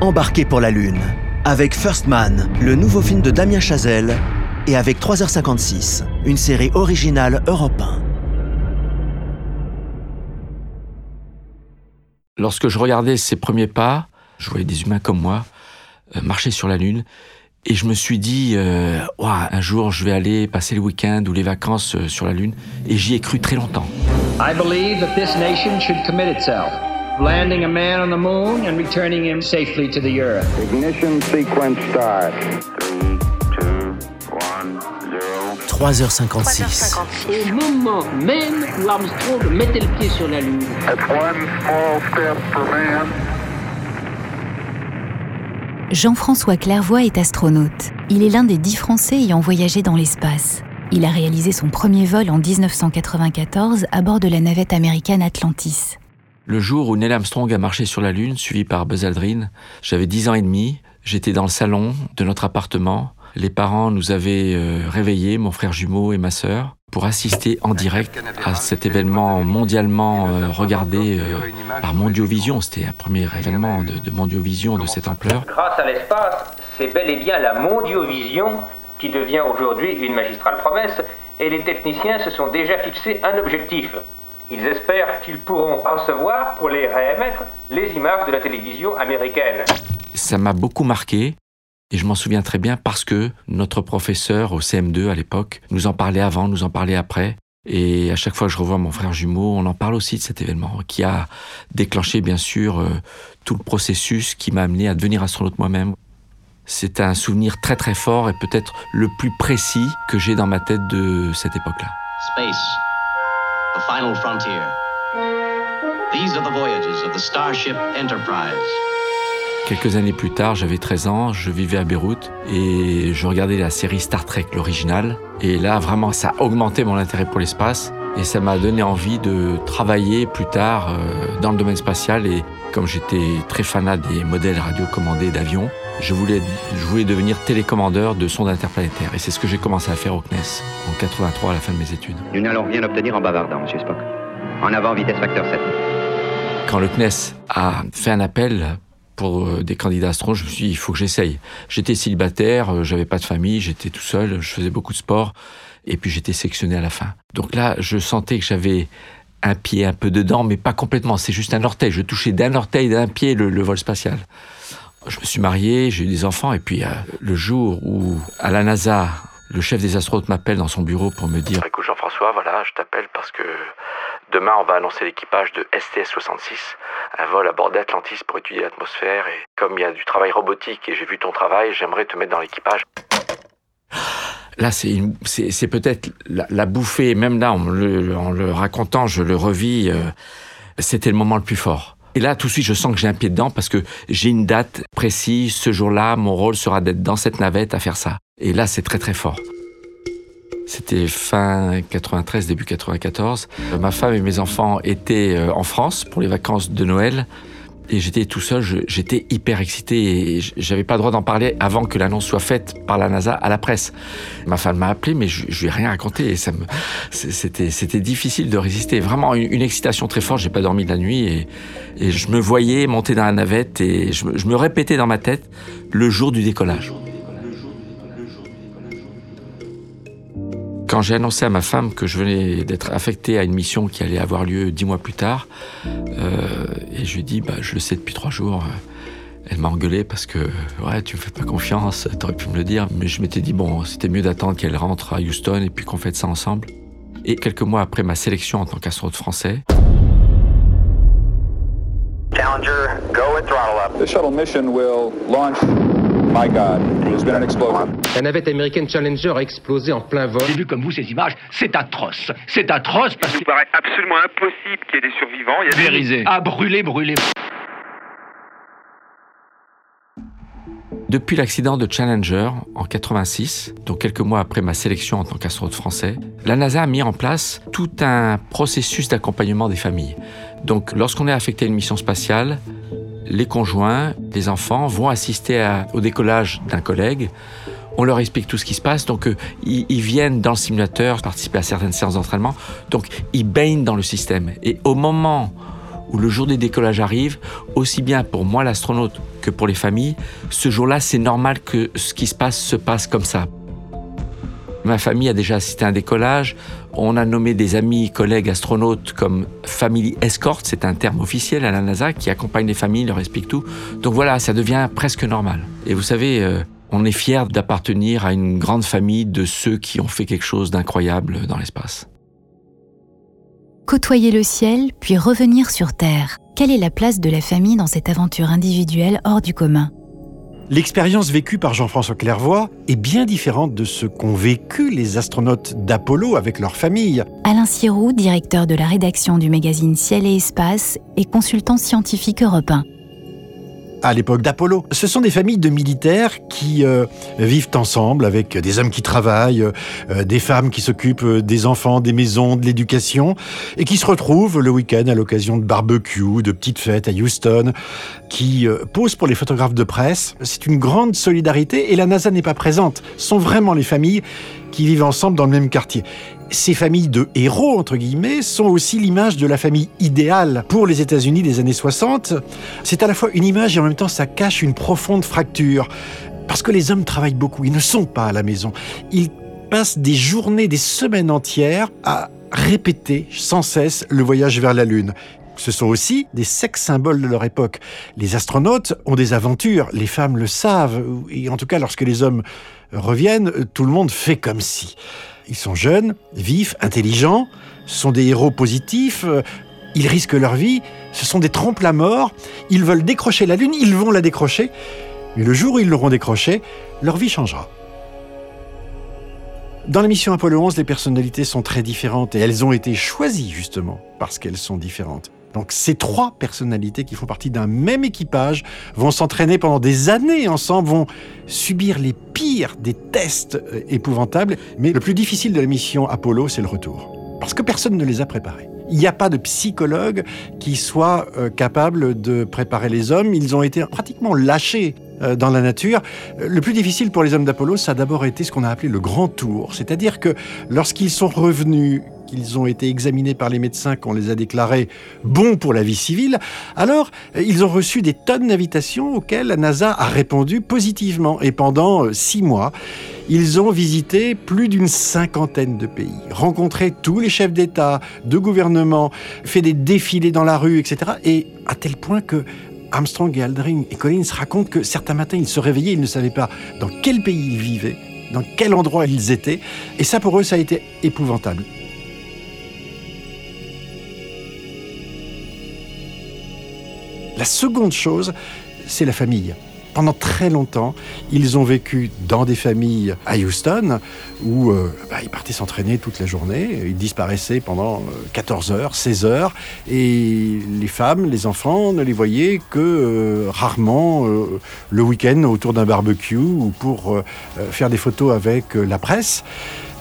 embarquez pour la Lune. Avec First Man, le nouveau film de Damien Chazelle, et avec 3h56, une série originale Europe 1. Lorsque je regardais ses premiers pas, je voyais des humains comme moi euh, marcher sur la Lune. Et je me suis dit, euh, Ouah, un jour, je vais aller passer le week-end ou les vacances euh, sur la Lune. Et j'y ai cru très longtemps. I believe that this nation should commit itself, landing a man on the moon and returning him safely to the earth. Ignition sequence start. 3h56. Au moment même où Armstrong mettait le pied sur la Lune. That's one small step for man. Jean-François Clairvoy est astronaute. Il est l'un des dix Français ayant voyagé dans l'espace. Il a réalisé son premier vol en 1994 à bord de la navette américaine Atlantis. Le jour où Neil Armstrong a marché sur la Lune, suivi par Buzz Aldrin, j'avais 10 ans et demi. J'étais dans le salon de notre appartement. Les parents nous avaient euh, réveillés, mon frère jumeau et ma sœur, pour assister en direct à cet événement mondialement euh, regardé euh, par Mondiovision. C'était un premier événement de, de Mondiovision de cette ampleur. Grâce à l'espace, c'est bel et bien la mondiovision qui devient aujourd'hui une magistrale promesse et les techniciens se sont déjà fixé un objectif. Ils espèrent qu'ils pourront recevoir, pour les réémettre, les images de la télévision américaine. Ça m'a beaucoup marqué. Et je m'en souviens très bien parce que notre professeur au CM2 à l'époque nous en parlait avant, nous en parlait après. Et à chaque fois que je revois mon frère jumeau, on en parle aussi de cet événement qui a déclenché bien sûr euh, tout le processus qui m'a amené à devenir astronaute moi-même. C'est un souvenir très très fort et peut-être le plus précis que j'ai dans ma tête de cette époque-là. Space, the final frontier. These are the voyages of the Starship Enterprise. Quelques années plus tard, j'avais 13 ans, je vivais à Beyrouth et je regardais la série Star Trek, l'original. Et là, vraiment, ça a augmenté mon intérêt pour l'espace et ça m'a donné envie de travailler plus tard euh, dans le domaine spatial. Et comme j'étais très fanat des modèles radiocommandés d'avions, je voulais, je voulais devenir télécommandeur de sondes interplanétaires. Et c'est ce que j'ai commencé à faire au CNES en 83 à la fin de mes études. Nous n'allons rien obtenir en bavardant, Monsieur Spock. En avant, vitesse facteur 7. Quand le CNES a fait un appel pour euh, des candidats astronautes, je me suis dit, il faut que j'essaye. J'étais célibataire, euh, j'avais pas de famille, j'étais tout seul, je faisais beaucoup de sport, et puis j'étais sélectionné à la fin. Donc là, je sentais que j'avais un pied un peu dedans, mais pas complètement, c'est juste un orteil. Je touchais d'un orteil, d'un pied le, vol spatial. Je me suis marié, j'ai eu des enfants, et puis euh, le jour où, à la NASA, le chef des astronautes m'appelle dans son bureau pour me dire Écoute Jean-François, voilà, je t'appelle parce que demain on va annoncer l'équipage de STS-66, un vol à bord d'Atlantis pour étudier l'atmosphère. Et comme il y a du travail robotique et j'ai vu ton travail, j'aimerais te mettre dans l'équipage. Là, c'est peut-être la, bouffée, même là, en le, racontant, je le revis, euh, c'était le moment le plus fort. Et là, tout de suite, je sens que j'ai un pied dedans parce que j'ai une date précise. Ce jour-là, mon rôle sera d'être dans cette navette à faire ça. Et là, c'est très très fort. C'était fin 93, début 94. Euh, Ma femme et mes enfants étaient euh, en France pour les vacances de Noël. Et j'étais tout seul, j'étais hyper excité et j'avais pas le droit d'en parler avant que l'annonce soit faite par la NASA à la presse. Ma femme m'a appelé, mais je, je lui ai rien raconté et ça me, c'était, c'était difficile de résister. Vraiment une, une excitation très forte. J'ai pas dormi de la nuit et, je me voyais monter dans la navette et je, je me répétais dans ma tête le jour du décollage. Quand j'ai annoncé à ma femme que je venais d'être affecté à une mission qui allait avoir lieu dix mois plus tard, euh, et je lui ai dit, bah, je le sais depuis trois jours, euh, elle m'a engueulé parce que, ouais, tu me fais pas confiance, t'aurais pu me le dire, mais je m'étais dit, bon, c'était mieux d'attendre qu'elle rentre à Houston et puis qu'on fête ça ensemble. Et quelques mois après ma sélection en tant qu'astronaute français, Challenger, go with throttle up. The shuttle mission will launch. My God, there's been an explosion. La navette américaine Challenger a explosé en plein vol. J'ai vu comme vous ces images, c'est atroce. C'est atroce parce Il que... nous paraît absolument impossible qu'il y ait des survivants. Il y a des- Vérisé. Ah, brûlé, brûlé. Depuis l'accident de Challenger en 86, donc quelques mois après ma sélection en tant qu'astronaute français, la NASA a mis en place tout un processus d'accompagnement des familles. Donc lorsqu'on est affecté à une mission spatiale, les conjoints, les enfants vont assister au décollage d'un collègue. On leur explique tout ce qui se passe, donc euh, ils, ils viennent dans le simulateur participer à certaines séances d'entraînement, donc ils baignent dans le système. Et au moment où le jour des décollages arrive, aussi bien pour moi l'astronaute que pour les familles, ce jour-là, c'est normal que ce qui se passe se passe comme ça. Ma famille a déjà assisté à un décollage. On a nommé des amis, collègues astronautes comme Family Escort, c'est un terme officiel à la NASA qui accompagne les familles, leur explique tout. Donc voilà, ça devient presque normal. Et vous savez, euh, on est fier d'appartenir à une grande famille de ceux qui ont fait quelque chose d'incroyable dans l'espace. Côtoyer le ciel, puis revenir sur Terre. Quelle est la place de la famille dans cette aventure individuelle hors du commun? L'expérience vécue par Jean-François Clairvoy est bien différente de ce qu'ont vécu les astronautes d'Apollo avec leur famille. Alain Sirou, directeur de la rédaction du magazine Ciel et Espace et consultant scientifique européen à l'époque d'Apollo. Ce sont des familles de militaires qui euh, vivent ensemble avec des hommes qui travaillent, euh, des femmes qui s'occupent des enfants, des maisons, de l'éducation, et qui se retrouvent le week-end à l'occasion de barbecues, de petites fêtes à Houston, qui euh, posent pour les photographes de presse. C'est une grande solidarité et la NASA n'est pas présente. Ce sont vraiment les familles qui vivent ensemble dans le même quartier ces familles de héros, entre guillemets, sont aussi l'image de la famille idéale pour les États-Unis des années 60. C'est à la fois une image et en même temps ça cache une profonde fracture. Parce que les hommes travaillent beaucoup, ils ne sont pas à la maison. Ils passent des journées, des semaines entières à répéter sans cesse le voyage vers la Lune. Ce sont aussi des sex symboles de leur époque. Les astronautes ont des aventures, les femmes le savent, et en tout cas lorsque les hommes reviennent, tout le monde fait comme si. Ils sont jeunes, vifs, intelligents, sont des héros positifs, euh, ils risquent leur vie, ce sont des trompes la mort, ils veulent décrocher la Lune, ils vont la décrocher, mais le jour où ils l'auront décrochée, leur vie changera. Dans la mission Apollo 11, les personnalités sont très différentes et elles ont été choisies justement parce qu'elles sont différentes. Donc ces trois personnalités qui font partie d'un même équipage vont s'entraîner pendant des années ensemble, vont subir les pires des tests euh, épouvantables. Mais le plus difficile de la mission Apollo, c'est le retour. Parce que personne ne les a préparés. Il n'y a pas de psychologue qui soit euh, capable de préparer les hommes. Ils ont été pratiquement lâchés euh, dans la nature. Le plus difficile pour les hommes d'Apollo, ça a d'abord été ce qu'on a appelé le grand tour. C'est-à-dire que lorsqu'ils sont revenus qu'ils ont été examinés par les médecins qu'on les a déclarés bons pour la vie civile, alors ils ont reçu des tonnes d'invitations auxquelles la NASA a répondu positivement. Et pendant euh, six mois, ils ont visité plus d'une cinquantaine de pays, rencontré tous les chefs d'État, de gouvernement, fait des défilés dans la rue, etc. Et à tel point que Armstrong et Aldrin et Collins racontent que certains matins, ils se réveillaient, ils ne savaient pas dans quel pays ils vivaient, dans quel endroit ils étaient. Et ça, pour eux, ça a été épouvantable. Seconde chose, c'est la famille. Pendant très longtemps, ils ont vécu dans des familles à Houston où euh, bah, ils partaient s'entraîner toute la journée. Ils disparaissaient pendant 14 euh, heures, 16 heures. Et les femmes, les enfants ne les voyaient que euh, rarement le week-end autour d'un barbecue ou pour faire des photos avec la presse.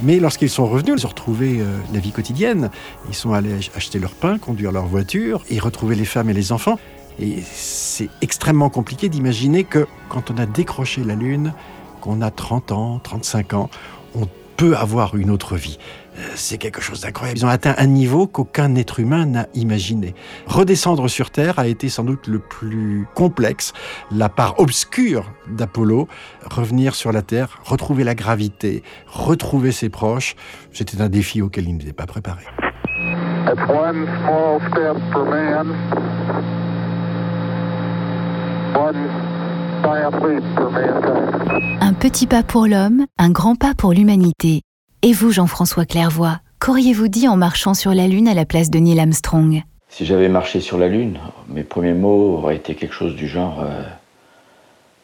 Mais lorsqu'ils sont revenus, ils ont retrouvé la vie quotidienne. Ils sont allés acheter leur pain, conduire leur voiture et retrouver les femmes et les enfants. Et c'est extrêmement compliqué d'imaginer que quand on a décroché la Lune, qu'on a 30 ans, 35 ans, on peut avoir une autre vie. Euh, c'est quelque chose d'incroyable. Ils ont atteint un niveau qu'aucun être humain n'a imaginé. Redescendre sur Terre a été sans doute le plus complexe, la part obscure d'Apollo. Revenir sur la Terre, retrouver la gravité, retrouver ses proches, c'était un défi auquel ils n'étaient pas préparés. Un petit pas pour l'homme, un grand pas pour l'humanité. Et vous, Jean-François Clairvoy, qu'auriez-vous dit en marchant sur la Lune à la place de Neil Armstrong? Si j'avais marché sur la Lune, mes premiers mots auraient été quelque chose du genre euh,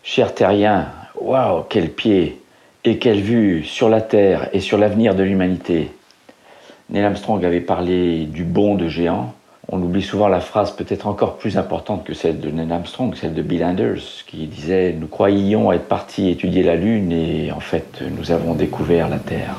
Cher terrien, waouh, quel pied et quelle vue sur la Terre et sur l'avenir de l'humanité. Neil Armstrong avait parlé du bond de géant on oublie souvent la phrase peut-être encore plus importante que celle de Neil Armstrong, celle de Bill Anders, qui disait Nous croyions être partis étudier la Lune et en fait nous avons découvert la Terre.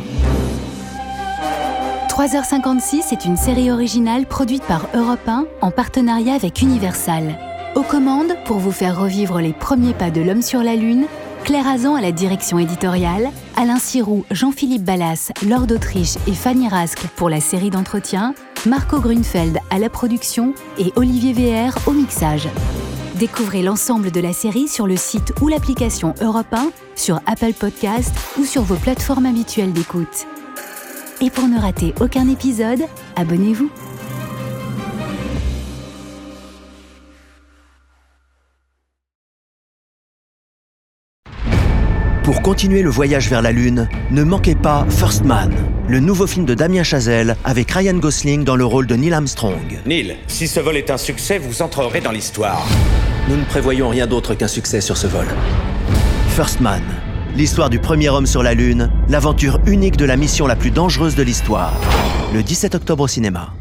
3h56 est une série originale produite par Europe 1 en partenariat avec Universal. Aux commandes, pour vous faire revivre les premiers pas de l'homme sur la Lune, Claire Azan à la direction éditoriale, Alain Sirou, Jean-Philippe Ballas, Lord d'Autriche et Fanny Rasque pour la série d'entretien, Marco Grunfeld à la production et Olivier VR au mixage. Découvrez l'ensemble de la série sur le site ou l'application Europe 1, sur Apple Podcast ou sur vos plateformes habituelles d'écoute. Et pour ne rater aucun épisode, abonnez-vous. Pour continuer le voyage vers la Lune, ne manquez pas First Man, le nouveau film de Damien Chazelle avec Ryan Gosling dans le rôle de Neil Armstrong. Neil, si ce vol est un succès, vous entrerez dans l'histoire. Nous ne prévoyons rien d'autre qu'un succès sur ce vol. First Man, l'histoire du premier homme sur la Lune, l'aventure unique de la mission la plus dangereuse de l'histoire. Le 17 octobre au cinéma.